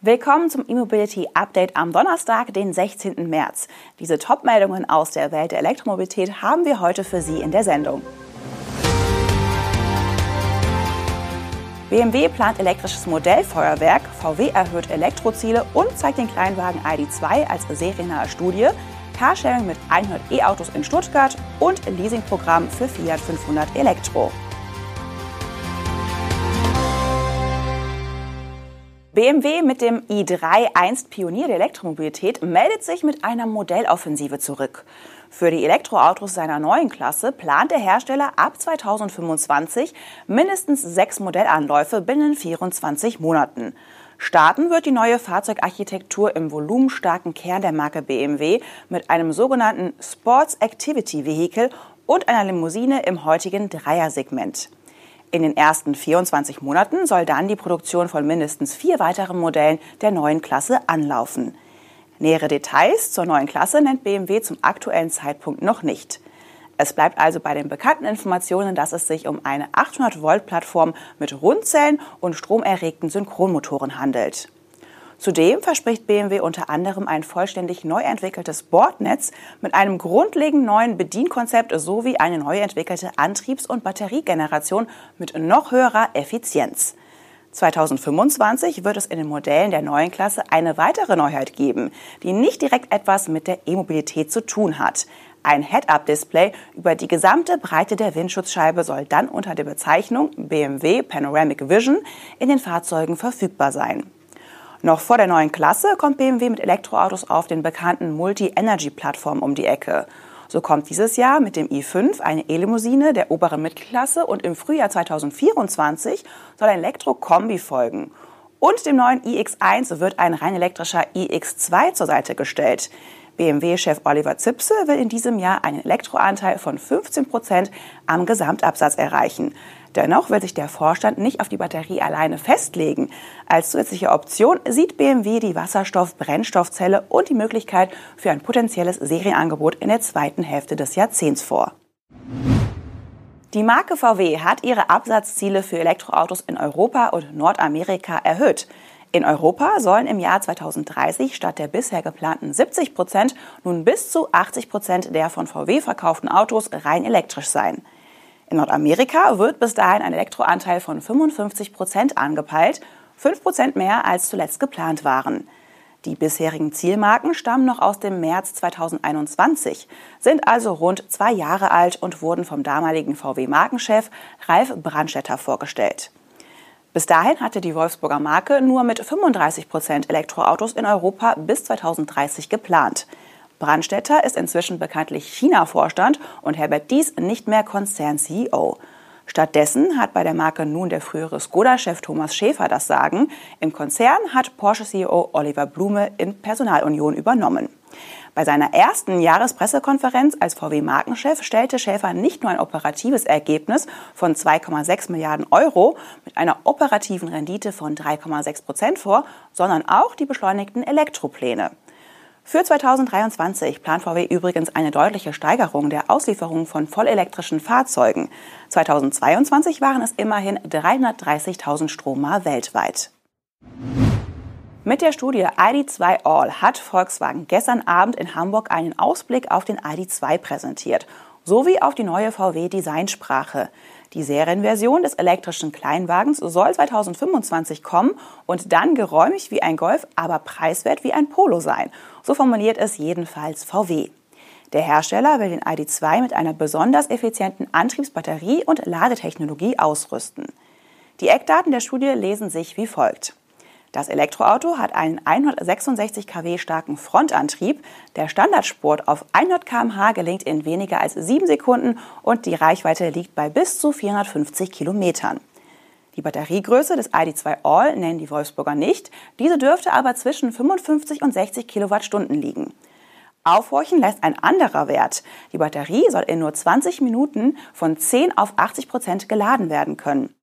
Willkommen zum E-Mobility Update am Donnerstag, den 16. März. Diese Top-Meldungen aus der Welt der Elektromobilität haben wir heute für Sie in der Sendung. BMW plant elektrisches Modellfeuerwerk, VW erhöht Elektroziele und zeigt den Kleinwagen ID2 als seriennahe Studie, Carsharing mit 100 E-Autos in Stuttgart und Leasingprogramm für Fiat 500 Elektro. BMW mit dem i3, einst Pionier der Elektromobilität, meldet sich mit einer Modelloffensive zurück. Für die Elektroautos seiner neuen Klasse plant der Hersteller ab 2025 mindestens sechs Modellanläufe binnen 24 Monaten. Starten wird die neue Fahrzeugarchitektur im volumenstarken Kern der Marke BMW mit einem sogenannten Sports Activity Vehicle und einer Limousine im heutigen Dreiersegment. In den ersten 24 Monaten soll dann die Produktion von mindestens vier weiteren Modellen der neuen Klasse anlaufen. Nähere Details zur neuen Klasse nennt BMW zum aktuellen Zeitpunkt noch nicht. Es bleibt also bei den bekannten Informationen, dass es sich um eine 800-Volt-Plattform mit Rundzellen und stromerregten Synchronmotoren handelt. Zudem verspricht BMW unter anderem ein vollständig neu entwickeltes Bordnetz mit einem grundlegend neuen Bedienkonzept sowie eine neu entwickelte Antriebs- und Batteriegeneration mit noch höherer Effizienz. 2025 wird es in den Modellen der neuen Klasse eine weitere Neuheit geben, die nicht direkt etwas mit der E-Mobilität zu tun hat. Ein Head-Up-Display über die gesamte Breite der Windschutzscheibe soll dann unter der Bezeichnung BMW Panoramic Vision in den Fahrzeugen verfügbar sein. Noch vor der neuen Klasse kommt BMW mit Elektroautos auf den bekannten Multi-Energy-Plattformen um die Ecke. So kommt dieses Jahr mit dem i5 eine E-Limousine der oberen Mittelklasse und im Frühjahr 2024 soll ein Elektro-Kombi folgen. Und dem neuen iX1 wird ein rein elektrischer iX2 zur Seite gestellt. BMW-Chef Oliver Zipse will in diesem Jahr einen Elektroanteil von 15 Prozent am Gesamtabsatz erreichen. Dennoch will sich der Vorstand nicht auf die Batterie alleine festlegen. Als zusätzliche Option sieht BMW die Wasserstoff-Brennstoffzelle und die Möglichkeit für ein potenzielles Serienangebot in der zweiten Hälfte des Jahrzehnts vor. Die Marke VW hat ihre Absatzziele für Elektroautos in Europa und Nordamerika erhöht. In Europa sollen im Jahr 2030 statt der bisher geplanten 70 Prozent nun bis zu 80 Prozent der von VW verkauften Autos rein elektrisch sein. In Nordamerika wird bis dahin ein Elektroanteil von 55 Prozent angepeilt, 5 Prozent mehr als zuletzt geplant waren. Die bisherigen Zielmarken stammen noch aus dem März 2021, sind also rund zwei Jahre alt und wurden vom damaligen VW-Markenchef Ralf Brandstetter vorgestellt. Bis dahin hatte die Wolfsburger Marke nur mit 35 Prozent Elektroautos in Europa bis 2030 geplant. Brandstätter ist inzwischen bekanntlich China-Vorstand und Herbert Dies nicht mehr Konzern-CEO. Stattdessen hat bei der Marke nun der frühere Skoda-Chef Thomas Schäfer das Sagen. Im Konzern hat Porsche-CEO Oliver Blume in Personalunion übernommen. Bei seiner ersten Jahrespressekonferenz als VW-Markenchef stellte Schäfer nicht nur ein operatives Ergebnis von 2,6 Milliarden Euro mit einer operativen Rendite von 3,6 Prozent vor, sondern auch die beschleunigten Elektropläne. Für 2023 plant VW übrigens eine deutliche Steigerung der Auslieferung von vollelektrischen Fahrzeugen. 2022 waren es immerhin 330.000 Stromer weltweit. Mit der Studie ID2 All hat Volkswagen gestern Abend in Hamburg einen Ausblick auf den ID2 präsentiert, sowie auf die neue VW Designsprache. Die Serienversion des elektrischen Kleinwagens soll 2025 kommen und dann geräumig wie ein Golf, aber preiswert wie ein Polo sein. So formuliert es jedenfalls VW. Der Hersteller will den ID.2 mit einer besonders effizienten Antriebsbatterie und Ladetechnologie ausrüsten. Die Eckdaten der Studie lesen sich wie folgt. Das Elektroauto hat einen 166 kW starken Frontantrieb. Der Standardsport auf 100 km/h gelingt in weniger als sieben Sekunden und die Reichweite liegt bei bis zu 450 Kilometern. Die Batteriegröße des ID.2 All nennen die Wolfsburger nicht. Diese dürfte aber zwischen 55 und 60 Kilowattstunden liegen. Aufhorchen lässt ein anderer Wert. Die Batterie soll in nur 20 Minuten von 10 auf 80 Prozent geladen werden können.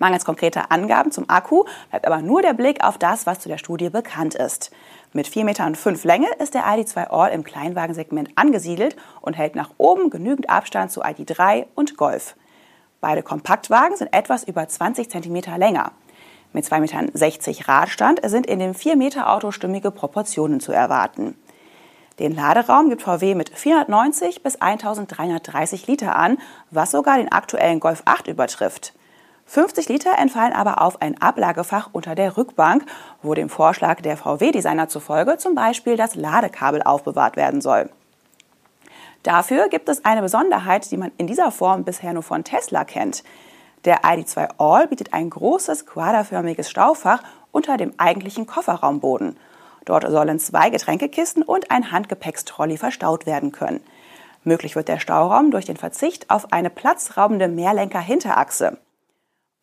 Mangels konkreter Angaben zum Akku bleibt aber nur der Blick auf das, was zu der Studie bekannt ist. Mit 4,5 Metern Länge ist der ID2 All im Kleinwagensegment angesiedelt und hält nach oben genügend Abstand zu ID3 und Golf. Beide Kompaktwagen sind etwas über 20 cm länger. Mit 2,60 Metern Radstand sind in dem 4-Meter-Auto stimmige Proportionen zu erwarten. Den Laderaum gibt VW mit 490 bis 1330 Liter an, was sogar den aktuellen Golf 8 übertrifft. 50 Liter entfallen aber auf ein Ablagefach unter der Rückbank, wo dem Vorschlag der VW-Designer zufolge zum Beispiel das Ladekabel aufbewahrt werden soll. Dafür gibt es eine Besonderheit, die man in dieser Form bisher nur von Tesla kennt. Der ID2 All bietet ein großes quaderförmiges Staufach unter dem eigentlichen Kofferraumboden. Dort sollen zwei Getränkekisten und ein Handgepäckstrolley verstaut werden können. Möglich wird der Stauraum durch den Verzicht auf eine platzraubende Mehrlenker-Hinterachse.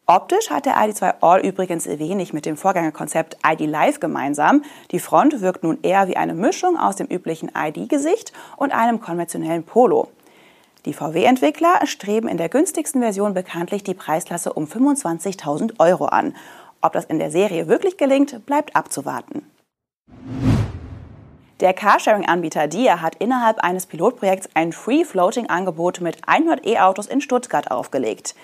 Optisch hat der ID2 All übrigens wenig mit dem Vorgängerkonzept ID Live gemeinsam. Die Front wirkt nun eher wie eine Mischung aus dem üblichen ID-Gesicht und einem konventionellen Polo. Die VW-Entwickler streben in der günstigsten Version bekanntlich die Preisklasse um 25.000 Euro an. Ob das in der Serie wirklich gelingt, bleibt abzuwarten. Der Carsharing-Anbieter Dia hat innerhalb eines Pilotprojekts ein Free-Floating-Angebot mit 100 E-Autos in Stuttgart aufgelegt.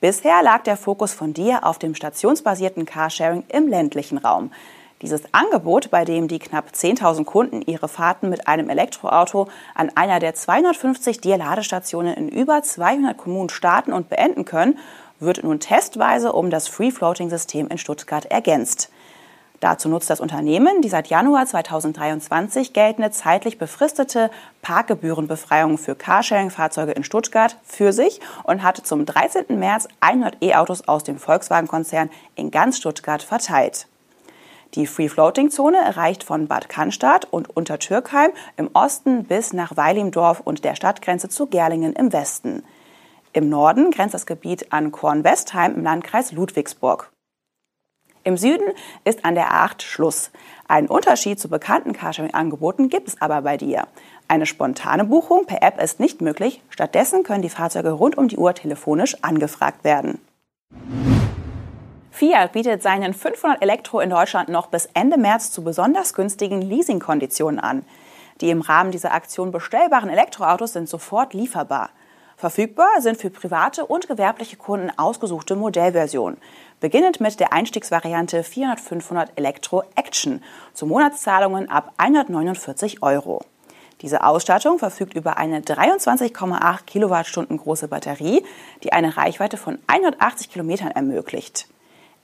Bisher lag der Fokus von Dia auf dem stationsbasierten Carsharing im ländlichen Raum. Dieses Angebot, bei dem die knapp 10.000 Kunden ihre Fahrten mit einem Elektroauto an einer der 250 Dia-Ladestationen in über 200 Kommunen starten und beenden können, wird nun testweise um das Free-Floating-System in Stuttgart ergänzt. Dazu nutzt das Unternehmen die seit Januar 2023 geltende zeitlich befristete Parkgebührenbefreiung für Carsharing-Fahrzeuge in Stuttgart für sich und hat zum 13. März 100 E-Autos aus dem Volkswagen-Konzern in ganz Stuttgart verteilt. Die Free-Floating-Zone reicht von Bad Cannstatt und Untertürkheim im Osten bis nach Weilimdorf und der Stadtgrenze zu Gerlingen im Westen. Im Norden grenzt das Gebiet an Kornwestheim im Landkreis Ludwigsburg. Im Süden ist an der A8 Schluss. Einen Unterschied zu bekannten Carsharing-Angeboten gibt es aber bei dir. Eine spontane Buchung per App ist nicht möglich. Stattdessen können die Fahrzeuge rund um die Uhr telefonisch angefragt werden. Fiat bietet seinen 500 Elektro in Deutschland noch bis Ende März zu besonders günstigen Leasingkonditionen an. Die im Rahmen dieser Aktion bestellbaren Elektroautos sind sofort lieferbar. Verfügbar sind für private und gewerbliche Kunden ausgesuchte Modellversionen. Beginnend mit der Einstiegsvariante 400-500 Elektro Action zu Monatszahlungen ab 149 Euro. Diese Ausstattung verfügt über eine 23,8 Kilowattstunden große Batterie, die eine Reichweite von 180 Kilometern ermöglicht.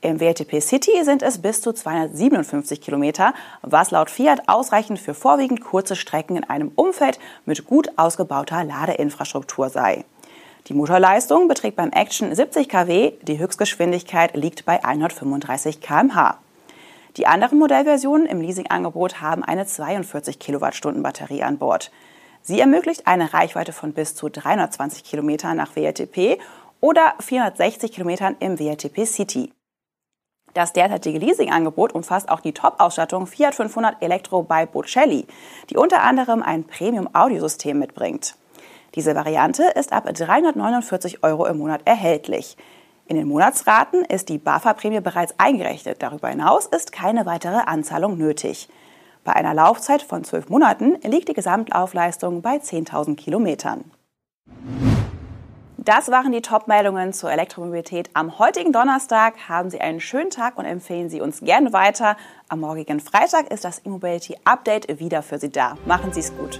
Im WLTP City sind es bis zu 257 Kilometer, was laut Fiat ausreichend für vorwiegend kurze Strecken in einem Umfeld mit gut ausgebauter Ladeinfrastruktur sei. Die Motorleistung beträgt beim Action 70 kW, die Höchstgeschwindigkeit liegt bei 135 km/h. Die anderen Modellversionen im Leasingangebot haben eine 42 Kilowattstunden Batterie an Bord. Sie ermöglicht eine Reichweite von bis zu 320 Kilometern nach WLTP oder 460 Kilometern im WLTP City. Das derzeitige Leasingangebot umfasst auch die Top-Ausstattung Fiat 500 Elektro bei Bocelli, die unter anderem ein Premium-Audiosystem mitbringt. Diese Variante ist ab 349 Euro im Monat erhältlich. In den Monatsraten ist die BAFA-Prämie bereits eingerechnet. Darüber hinaus ist keine weitere Anzahlung nötig. Bei einer Laufzeit von zwölf Monaten liegt die Gesamtlaufleistung bei 10.000 Kilometern. Das waren die Top-Meldungen zur Elektromobilität am heutigen Donnerstag. Haben Sie einen schönen Tag und empfehlen Sie uns gerne weiter. Am morgigen Freitag ist das E-Mobility Update wieder für Sie da. Machen Sie es gut.